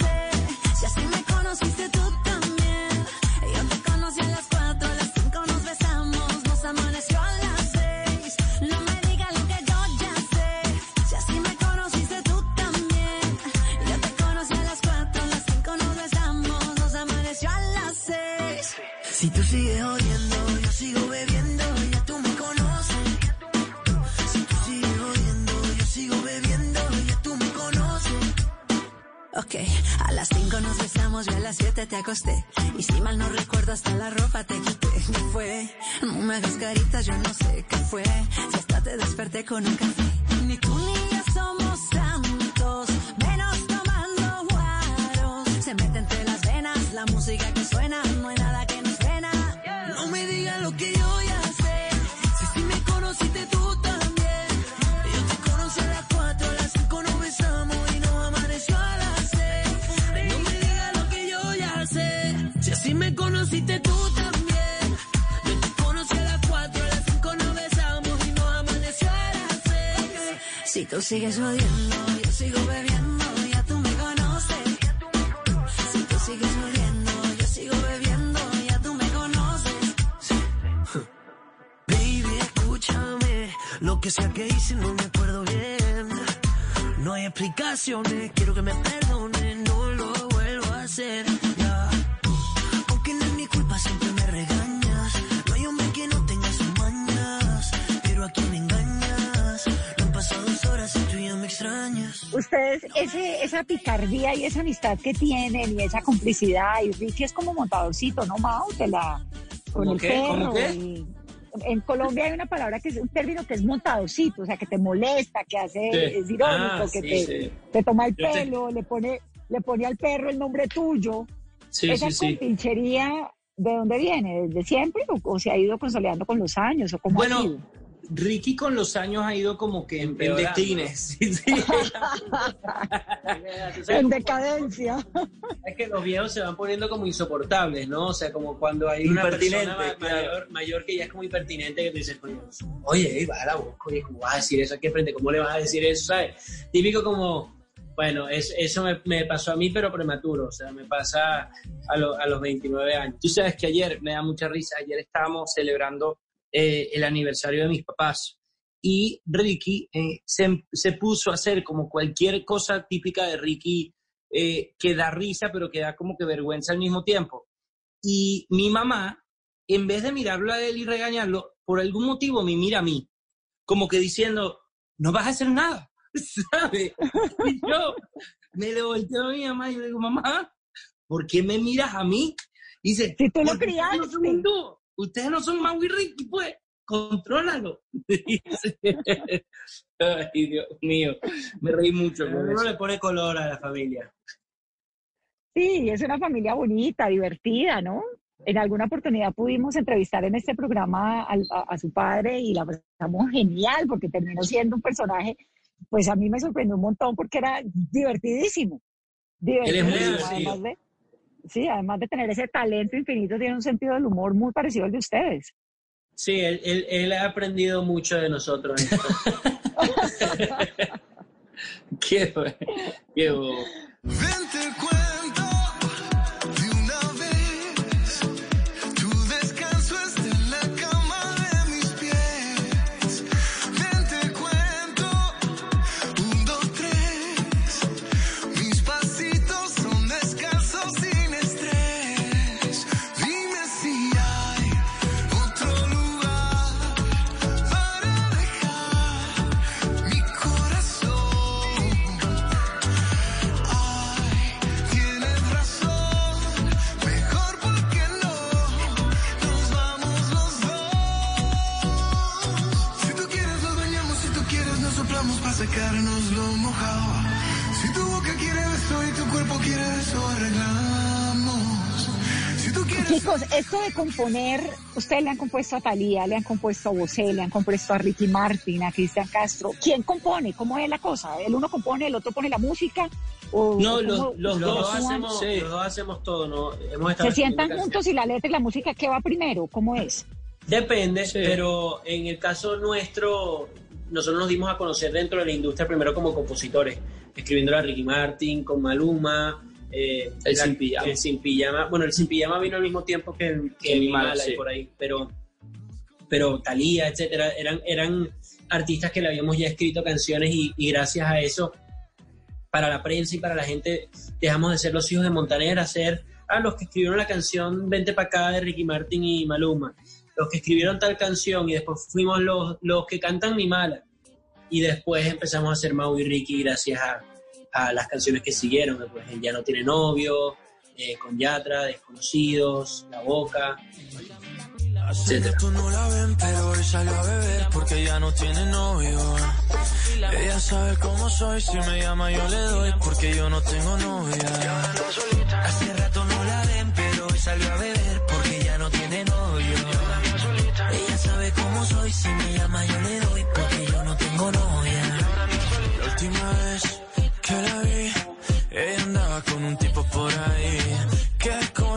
Y si mal no recuerdo, hasta la ropa te quité. ¿Qué fue? No me hagas caritas, yo no sé qué fue. Si hasta te desperté con un Quiero que me perdone. No lo vuelvo a hacer. Ya. Aunque no es mi culpa, siempre me regañas. No hay hombre que no tenga sus mañas. Pero a quien engañas. No han pasado dos horas y tú ya me extrañas. Ustedes, ese, esa picardía y esa amistad que tienen y esa complicidad, y Ricky es como montadorcito, ¿no, Mao? Te la, con ¿Cómo el qué? perro. ¿Cómo qué? y- en Colombia hay una palabra que es un término que es montadorcito, o sea, que te molesta, que hace, Sí. es irónico, Ah, que sí, te, sí. te toma el Yo pelo, le pone, le pone al perro el nombre tuyo. Esa compinchería, ¿de dónde viene? ¿Desde siempre o, o se ha ido consolidando con los años? ¿O cómo ha sido? Ricky con los años ha ido como que en, en. *laughs* Sí, sí. *laughs* en decadencia. Es que los viejos se van poniendo como insoportables, ¿no? O sea, como cuando hay una persona ma- claro. mayor, mayor que ya es como impertinente que te dices, coño, oye, va a la boca, oye, ¿cómo vas a decir eso aquí frente? ¿Cómo le vas a decir eso? ¿Sabes? Típico como, bueno, es- eso me, me pasó a mí, pero prematuro, o sea, me pasa a, lo- a los 29 años. Tú sabes que ayer, me da mucha risa, ayer estábamos celebrando eh, el aniversario de mis papás y Ricky eh, se, se puso a hacer como cualquier cosa típica de Ricky eh, que da risa, pero que da como que vergüenza al mismo tiempo. Y mi mamá, en vez de mirarlo a él y regañarlo, por algún motivo me mira a mí, como que diciendo, no vas a hacer nada, *laughs* ¿sabes? Y yo me le volteo a mi mamá y le digo, mamá, ¿por qué me miras a mí? Y dice, Si tú lo "Porque ustedes no son hindú, ustedes no son Mau y Ricky, pues, contrólalo. *laughs* Dice. Ay, Dios mío, me reí mucho. con Uno eso. le pone color a la familia. Sí, es una familia bonita, divertida, ¿no? En alguna oportunidad pudimos entrevistar en este programa al- a, a su padre y la pasamos genial porque terminó siendo un personaje, pues a mí me sorprendió un montón porque era divertidísimo. Él es muy Divertidísimo, divertido. Sí, además de tener ese talento infinito, tiene un sentido del humor muy parecido al de ustedes. Sí, él, él- él ha aprendido mucho de nosotros. *laughs* *laughs* qué bueno, qué bobo. Chicos, esto de componer, ustedes le han compuesto a Talía, le han compuesto a Bosé, le han compuesto a Ricky Martin, a Cristian Castro. ¿Quién compone? ¿Cómo es la cosa? ¿El uno compone, el otro pone la música? ¿O, No, o los, dos hacemos, los dos hacemos todo, ¿no? Hemos ¿Se sientan juntos y la letra y la música qué va primero? ¿Cómo es? Depende, pero en el caso nuestro, nosotros nos dimos a conocer dentro de la industria primero como compositores, escribiendo a Ricky Martin, con Maluma, eh, El la- Sin Pijama. el Sin Pijama. Bueno, el Sin Pijama vino al mismo tiempo que, el- que Que Mi Mala, Mala y sí. por ahí, pero, pero Thalía, etcétera, eran, eran artistas que le habíamos ya escrito canciones y, y gracias a eso, para la prensa y para la gente, dejamos de ser los hijos de Montaner a ser a los que escribieron la canción Vente pa' acá de Ricky Martin y Maluma los que escribieron tal canción y después fuimos los, los que cantan Mi Mala. Y después empezamos a hacer Mau y Ricky gracias a, a las canciones que siguieron. Pues Ya no tiene novio, eh, con Yatra, Desconocidos, La Boca, etcétera. Ella sabe soy, si me llama yo le doy porque yo no tengo novia. No salió a beber porque ya no tiene novio. Ella sabe cómo soy, si me llama yo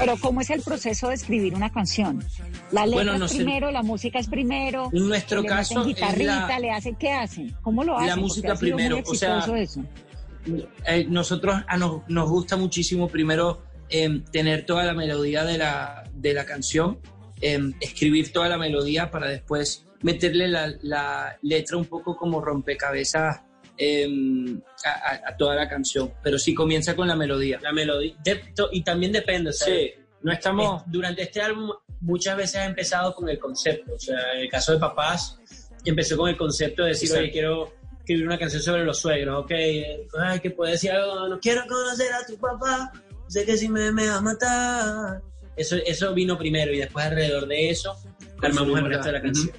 pero ¿cómo es el proceso de escribir una canción? La letra Bueno, no es sé. primero, la música es primero. En nuestro le caso, meten guitarrita, la- le hacen, ¿qué hacen? ¿Cómo lo hacen? La música primero, o sea, eso. Eh, nosotros a nos, nos gusta muchísimo primero em, tener toda la melodía de la, de la canción, em, escribir toda la melodía para después meterle la, la letra un poco como rompecabezas em, a, a- toda la canción. Pero sí comienza con la melodía. La melodía. de- to- y también depende, Sí, no estamos... eh, durante este álbum muchas veces ha empezado con el concepto. O sea, en el caso de Papás, empezó con el concepto de decir, Exacto. oye, quiero escribir una canción sobre los suegros, ok. eh, Ay, que puede decir algo, no quiero conocer a tu papá, sé que si me, me vas a matar. Eso, eso vino primero y después alrededor de eso armamos el resto de la canción.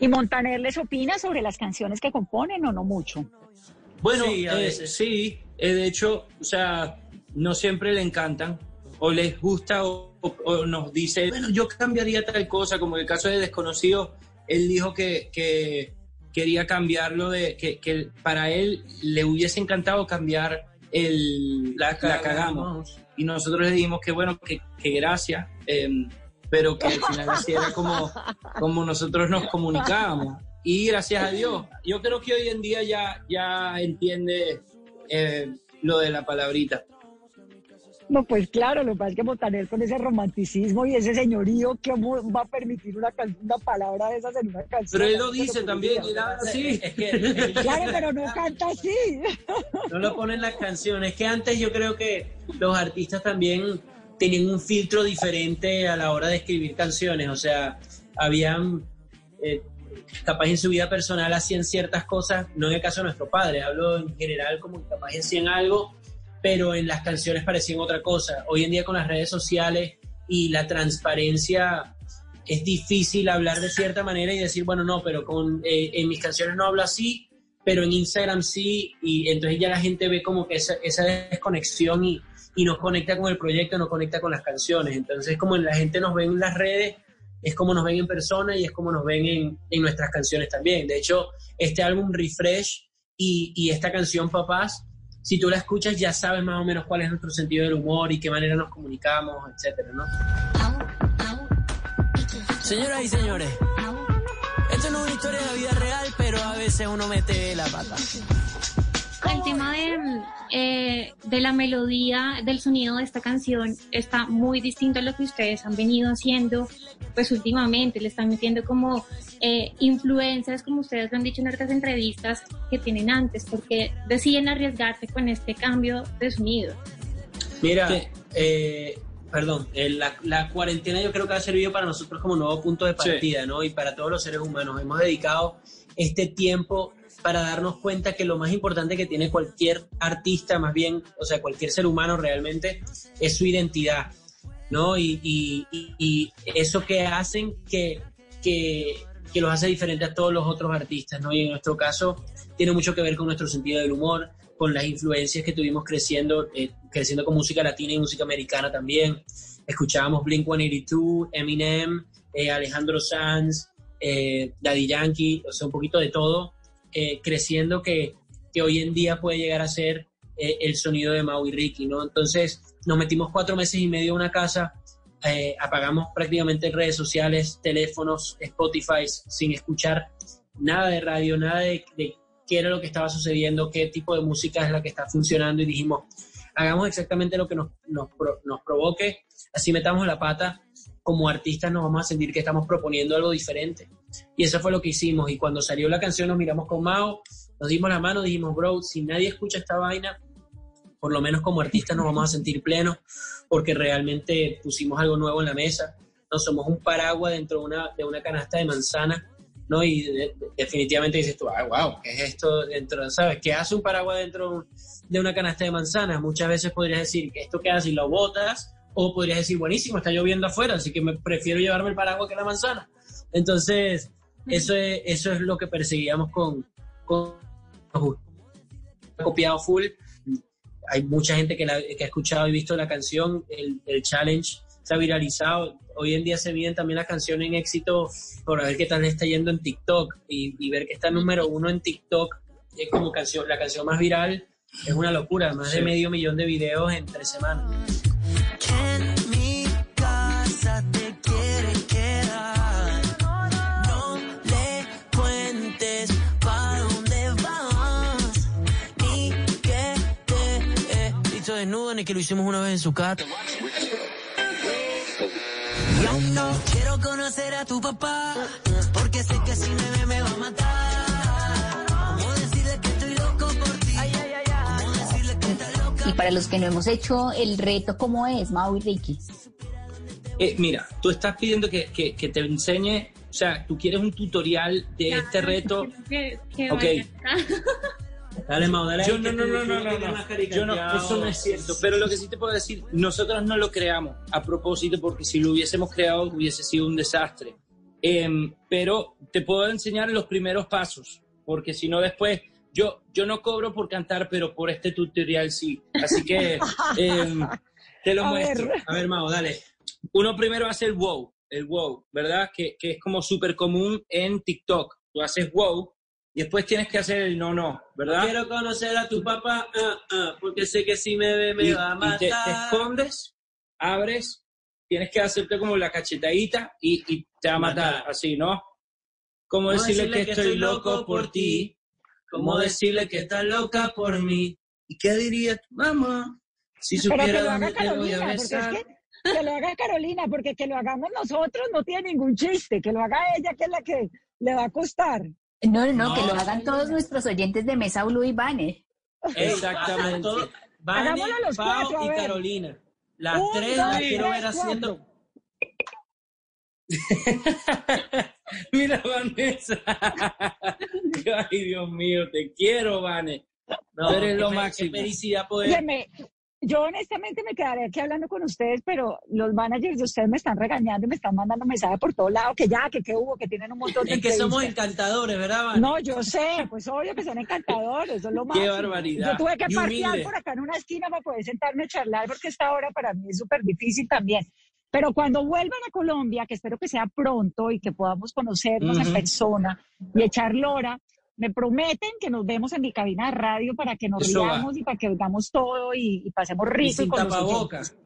¿Y Montaner les opina sobre las canciones que componen o no mucho? Bueno, Sí, a eh, sí, eh, de hecho, o sea, no siempre le encantan o les gusta o, o- o nos dice, bueno, yo cambiaría tal cosa, como en el caso de Desconocido, él dijo que, que quería cambiarlo, de que, que para él le hubiese encantado cambiar el La, la cagamos. Y nosotros le dijimos que bueno, que, que gracias, em, pero que al final así era como, como nosotros nos comunicábamos. Y gracias a Dios, yo creo que hoy en día ya, ya entiende eh, lo de la palabrita. No, pues claro, lo que pasa es que Montaner con ese romanticismo y ese señorío, ¿cómo va a permitir una, una palabra de esas en una canción? Pero él lo No dice también, él habla así. Es que Claro, pero no canta así. no lo ponen las canciones. Es que antes yo creo que los artistas también tenían un filtro diferente a la hora de escribir canciones. O sea, habían, eh, capaz en su vida personal hacían ciertas cosas, no en el caso de nuestro padre, hablo en general como que capaz hacían algo, pero en las canciones parecían otra cosa. Hoy en día con las redes sociales y la transparencia es difícil hablar de cierta manera y decir, bueno, no, pero con, eh, en mis canciones no hablo así, pero en Instagram sí, y entonces ya la gente ve como que esa, esa desconexión y, y nos conecta con el proyecto, nos conecta con las canciones. Entonces, como la gente nos ve en las redes, es como nos ven en persona y es como nos ven en, en nuestras canciones también. De hecho, este álbum Refresh y, y esta canción Papás, si tú la escuchas ya sabes más o menos cuál es nuestro sentido del humor y qué manera nos comunicamos, etcétera, ¿no? Señoras y señores, esto no es una historia de la vida real, pero a veces uno mete la pata. El tema de, eh, de la melodía, del sonido de esta canción está muy distinto a lo que ustedes han venido haciendo pues últimamente. Le están metiendo como eh, influencias, como ustedes lo han dicho en otras entrevistas que tienen antes, porque deciden arriesgarse con este cambio de sonido. Mira, eh, perdón, eh, la, la cuarentena yo creo que ha servido para nosotros como nuevo punto de partida, ¿no? Y para todos los seres humanos. Hemos dedicado este tiempo para darnos cuenta que lo más importante que tiene cualquier artista, más bien, o sea, cualquier ser humano realmente, es su identidad, ¿no? Y, y- y- eso que hacen que, que, que los hace diferentes a todos los otros artistas, ¿no? Y en nuestro caso tiene mucho que ver con nuestro sentido del humor, con las influencias que tuvimos creciendo, eh, creciendo con música latina y música americana también. Escuchábamos Blink-182, Eminem, eh, Alejandro Sanz, eh, Daddy Yankee, o sea, un poquito de todo, eh, creciendo que, que hoy en día puede llegar a ser eh, el sonido de Mau y Ricky, ¿no? Entonces nos metimos cuatro meses y medio en una casa, eh, apagamos prácticamente redes sociales, teléfonos, Spotify, sin escuchar nada de radio, nada de, de qué era lo que estaba sucediendo, qué tipo de música es la que está funcionando y dijimos, hagamos exactamente lo que nos, nos, nos provoque, así metamos la pata, como artistas nos vamos a sentir que estamos proponiendo algo diferente. Y eso fue lo que hicimos. Y cuando salió la canción nos miramos con Mao, nos dimos la mano, dijimos, bro, si nadie escucha esta vaina, por lo menos como artistas nos vamos a sentir plenos porque realmente pusimos algo nuevo en la mesa. No somos un paraguas dentro de una, de una canasta de manzana, ¿no? Y de- de- definitivamente dices tú, ah, wow, ¿qué es esto dentro? ¿Sabes? ¿Qué hace un paraguas dentro de una canasta de manzanas? Muchas veces podrías decir que esto queda si lo botas, o podrías decir, buenísimo, está lloviendo afuera, así que me prefiero llevarme el paraguas que la manzana. Entonces, eso es, eso es lo que perseguíamos con, con copiado full. Hay mucha gente que, la- que ha escuchado y visto la canción, el, el challenge se ha viralizado. Hoy en día se viven también las canciones en éxito por ver qué tal le está yendo en TikTok y, y ver que está número uno en TikTok es como canción, la canción más viral. Es una locura, más de medio millón de videos en tres semanas. Ni que lo hicimos una vez en su casa. Yo no quiero conocer a tu papá, porque sé que si me ve me va a matar. ¿Cómo decirle que estoy loco por ti? ¿Cómo decirle que estás loca Y para los que no hemos hecho el reto, ¿cómo es, Mau y Ricky? Eh, mira, tú estás pidiendo que, que- que te enseñe, o sea, tú quieres un tutorial de este reto. Que, que Ok. *laughs* Dale, Mau, dale. Yo no, no, no, no, lo no, Yo no, eso no es cierto. Pero lo que sí te puedo decir, nosotros no lo creamos a propósito porque si lo hubiésemos creado hubiese sido un desastre. Em, pero te puedo enseñar los primeros pasos, porque si no después, yo, yo no cobro por cantar, pero por este tutorial sí. Así que *laughs* em, te lo A muestro. ver. A ver, Mau, dale. Uno primero hace el wow, el wow, ¿verdad? Que, que es como súper común en TikTok. Tú haces wow y después tienes que hacer el no, no, ¿verdad? Quiero conocer a tu papá, ah, ah, porque sé que si me ve me y, va a y matar. te, te escondes, abres, tienes que hacerte como la cachetadita y, y te va a matar, Matar. así, ¿no? Como ¿Cómo decirle, que, estoy loco por ti, ¿Cómo decirle que estás loca por mí? ¿Y qué diría tu mamá si Pero que supiera lo haga dónde te voy a Carolina, porque es besar? que, que lo haga Carolina, porque que lo hagamos nosotros no tiene ningún chiste, que lo haga ella, que es la que le va a costar. No, no, no, que lo hagan todos nuestros oyentes de Mesa Blue y Banner. Exactamente. Todo- *laughs* Vane, Hagámoslo los Pau cuatro, y. Carolina. Las Un, tres dos, las quiero tres, ver haciendo. *laughs* Mira, Vanessa. *laughs* Ay, Dios mío, te quiero, Vane. No, eres lo máximo. Qué felicidad poder. Óyeme, yo honestamente me quedaré aquí hablando con ustedes, pero los managers de ustedes me están regañando y me están mandando mensajes por todos lados, que ya, que qué hubo, que tienen un montón de Es que somos encantadores, ¿verdad, Vane? No, yo sé, pues obvio que son encantadores, es lo Qué máximo. barbaridad. Yo tuve que parquear por acá en una esquina para poder sentarme a charlar, porque esta hora para mí es súper difícil también. Pero cuando vuelvan a Colombia, que espero que sea pronto y que podamos conocernos en persona y echar lora, me prometen que nos vemos en mi cabina de radio para que nos Eso va. riamos y para que oigamos todo y, y pasemos Y rico. sin con tapabocas.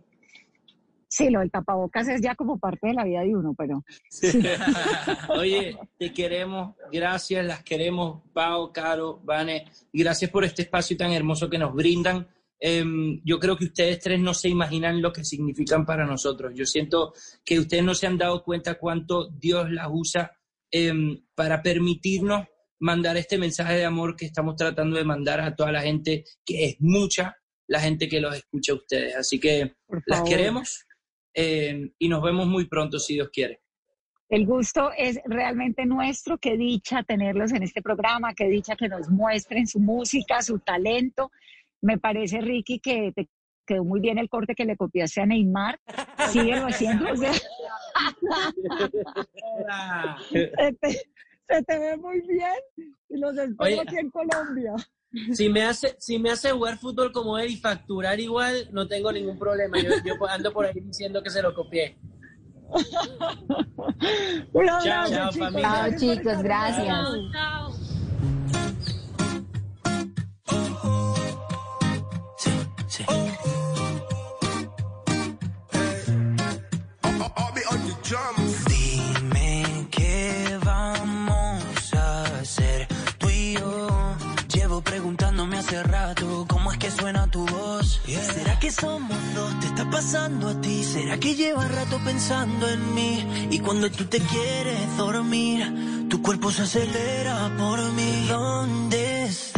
Sí, lo del tapabocas es ya como parte de la vida de uno, pero *laughs* Oye, te queremos, gracias, las queremos, Pau, Caro, Vane, y gracias por este espacio tan hermoso que nos brindan. Em, yo creo que ustedes tres no se imaginan lo que significan para nosotros. Yo siento que ustedes no se han dado cuenta cuánto Dios las usa em, para permitirnos mandar este mensaje de amor que estamos tratando de mandar a toda la gente, que es mucha la gente que los escucha a ustedes. Así que las queremos em, y nos vemos muy pronto, si Dios quiere. El gusto es realmente nuestro, qué dicha tenerlos en este programa, qué dicha que nos muestren su música, su talento. Me parece, Ricky, que te quedó muy bien el corte que le copiaste a Neymar. Síguelo haciendo. o sea, *laughs* se, te, ve muy bien y los espero Oye. aquí en Colombia. Si me hace, si me hace jugar fútbol como él y facturar igual, no tengo ningún problema. Yo, yo *laughs* ando por ahí diciendo que se lo copié. *laughs* Un Chao, abrazo, chao, chicos. familia. Chao, chicos, gracias. Chao. ¿Será que somos dos? ¿Te está pasando a ti? ¿Será que llevas rato pensando en mí? Y cuando tú te quieres dormir, tu cuerpo se acelera por mí. ¿Dónde estás?